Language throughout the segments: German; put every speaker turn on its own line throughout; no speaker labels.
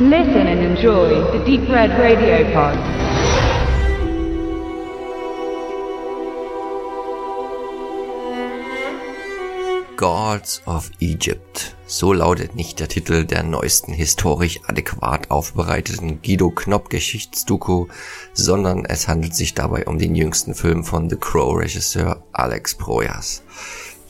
Listen and enjoy the Deep Red Radio Pod.
Gods of Egypt. So lautet nicht der Titel der neuesten historisch adäquat aufbereiteten Guido Knopp Geschichtsdoku, sondern es handelt sich dabei um den jüngsten Film von The Crow Regisseur Alex Proyas.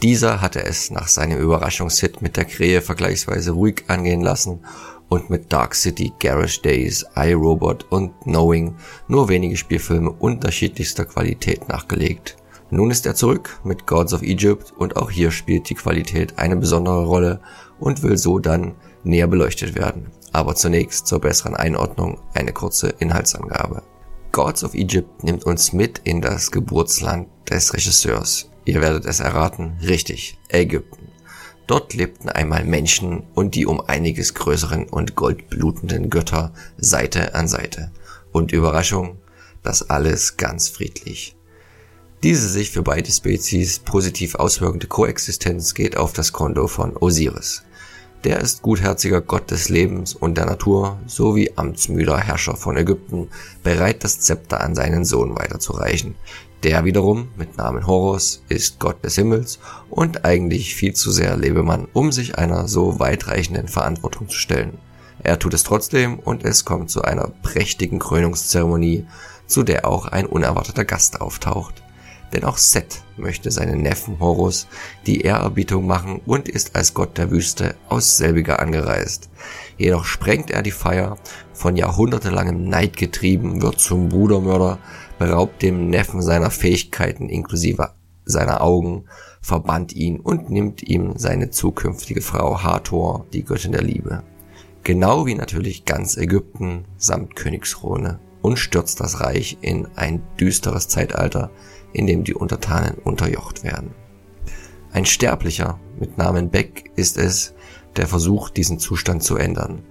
Dieser hatte es nach seinem Überraschungshit mit der Krähe vergleichsweise ruhig angehen lassen und mit Dark City, Garage Days, iRobot und Knowing nur wenige Spielfilme unterschiedlichster Qualität nachgelegt. Nun ist er zurück mit Gods of Egypt und auch hier spielt die Qualität eine besondere Rolle und will so dann näher beleuchtet werden. Aber zunächst zur besseren Einordnung eine kurze Inhaltsangabe. Gods of Egypt nimmt uns mit in das Geburtsland des Regisseurs. Ihr werdet es erraten, richtig, Ägypten. Dort lebten einmal Menschen und die um einiges größeren und goldblutenden Götter Seite an Seite. Und Überraschung, das alles ganz friedlich. Diese sich für beide Spezies positiv auswirkende Koexistenz geht auf das Konto von Osiris. Der ist gutherziger Gott des Lebens und der Natur sowie amtsmüder Herrscher von Ägypten, bereit das Zepter an seinen Sohn weiterzureichen. Der wiederum, mit Namen Horus, ist Gott des Himmels und eigentlich viel zu sehr Lebemann, um sich einer so weitreichenden Verantwortung zu stellen. Er tut es trotzdem und es kommt zu einer prächtigen Krönungszeremonie, zu der auch ein unerwarteter Gast auftaucht. Denn auch Set möchte seinen Neffen Horus die Ehrerbietung machen und ist als Gott der Wüste aus selbiger angereist. Jedoch sprengt er die Feier, von jahrhundertelangem Neid getrieben, wird zum Brudermörder, beraubt dem Neffen seiner Fähigkeiten inklusive seiner Augen, verbannt ihn und nimmt ihm seine zukünftige Frau Hathor, die Göttin der Liebe. Genau wie natürlich ganz Ägypten samt Königskrone und stürzt das Reich in ein düsteres Zeitalter, in dem die Untertanen unterjocht werden. Ein Sterblicher mit Namen Beck ist es, der versucht, diesen Zustand zu ändern.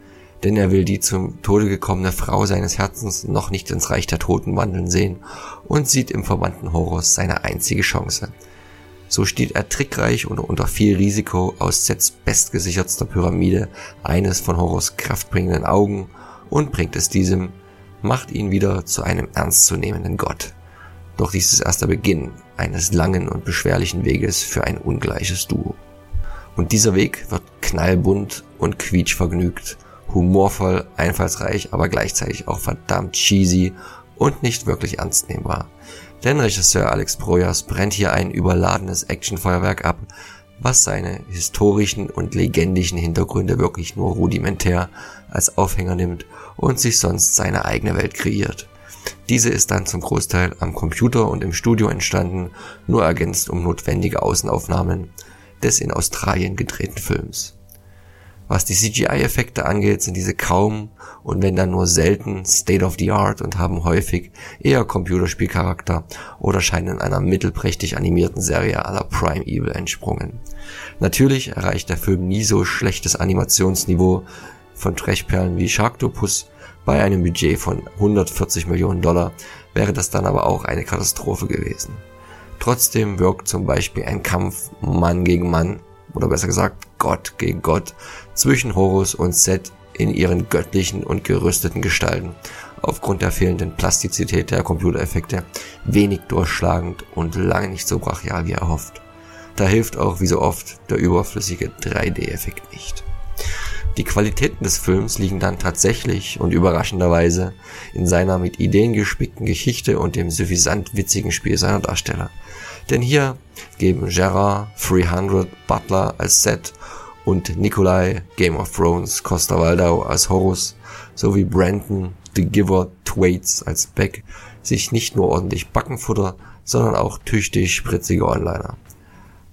Denn er will die zum Tode gekommene Frau seines Herzens noch nicht ins Reich der Toten wandeln sehen und sieht im Verbannten Horus seine einzige Chance. So steht er trickreich und unter viel Risiko aus Sets bestgesichertster Pyramide eines von Horus kraftbringenden Augen und bringt es diesem, macht ihn wieder zu einem ernstzunehmenden Gott. Doch dies ist erst der Beginn eines langen und beschwerlichen Weges für ein ungleiches Duo. Und dieser Weg wird knallbunt und quietschvergnügt, humorvoll, einfallsreich, aber gleichzeitig auch verdammt cheesy und nicht wirklich ernst nehmbar. Denn Regisseur Alex Proyas brennt hier ein überladenes Actionfeuerwerk ab, was seine historischen und legendischen Hintergründe wirklich nur rudimentär als Aufhänger nimmt und sich sonst seine eigene Welt kreiert. Diese ist dann zum Großteil am Computer und im Studio entstanden, nur ergänzt um notwendige Außenaufnahmen des in Australien gedrehten Films. Was die CGI-Effekte angeht, sind diese kaum und wenn dann nur selten State of the Art und haben häufig eher Computerspielcharakter oder scheinen in einer mittelprächtig animierten Serie aller Prime Evil entsprungen. Natürlich erreicht der Film nie so schlechtes Animationsniveau von Trashperlen wie Sharktopus, bei einem Budget von 140 Millionen Dollar wäre das dann aber auch eine Katastrophe gewesen. Trotzdem wirkt zum Beispiel ein Kampf Mann gegen Mann, oder besser gesagt Gott gegen Gott, zwischen Horus und Set in ihren göttlichen und gerüsteten Gestalten aufgrund der fehlenden Plastizität der Computereffekte wenig durchschlagend und lange nicht so brachial wie erhofft. Da hilft auch wie so oft der überflüssige 3D-Effekt nicht. Die Qualitäten des Films liegen dann tatsächlich und überraschenderweise in seiner mit Ideen gespickten Geschichte und dem suffisant witzigen Spiel seiner Darsteller. Denn hier geben Gerard 300 Butler als Set und Nikolai Game of Thrones Costa Waldau als Horus sowie Brandon The Giver Thwaites als Beck sich nicht nur ordentlich Backenfutter, sondern auch tüchtig spritzige Onliner.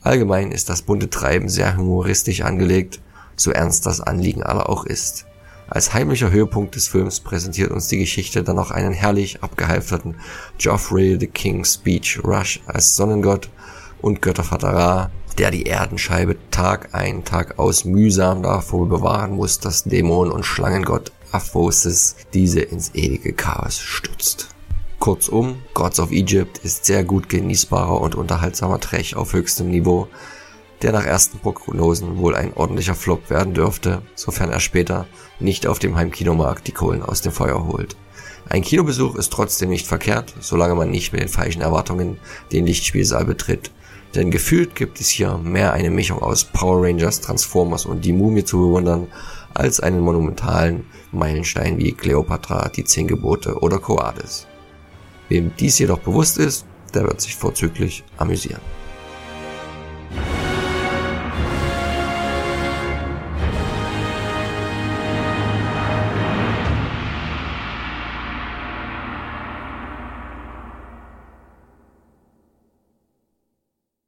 Allgemein ist das bunte Treiben sehr humoristisch angelegt so ernst das Anliegen aller auch ist. Als heimlicher Höhepunkt des Films präsentiert uns die Geschichte dann auch einen herrlich abgehalfterten Geoffrey the King's Speech Rush als Sonnengott und Göttervater Ra, der die Erdenscheibe Tag ein, Tag aus mühsam davor bewahren muss, dass Dämon und Schlangengott Aphosis diese ins ewige Chaos stürzt. Kurzum, Gods of Egypt ist sehr gut genießbarer und unterhaltsamer Trash auf höchstem Niveau, der nach ersten Prognosen wohl ein ordentlicher Flop werden dürfte, sofern er später nicht auf dem Heimkinomarkt die Kohlen aus dem Feuer holt. Ein Kinobesuch ist trotzdem nicht verkehrt, solange man nicht mit den falschen Erwartungen den Lichtspielsaal betritt. Denn gefühlt gibt es hier mehr eine Mischung aus Power Rangers, Transformers und die Mumie zu bewundern, als einen monumentalen Meilenstein wie Cleopatra, die Zehn Gebote oder Coades. Wem dies jedoch bewusst ist, der wird sich vorzüglich amüsieren.